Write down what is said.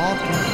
Podcast.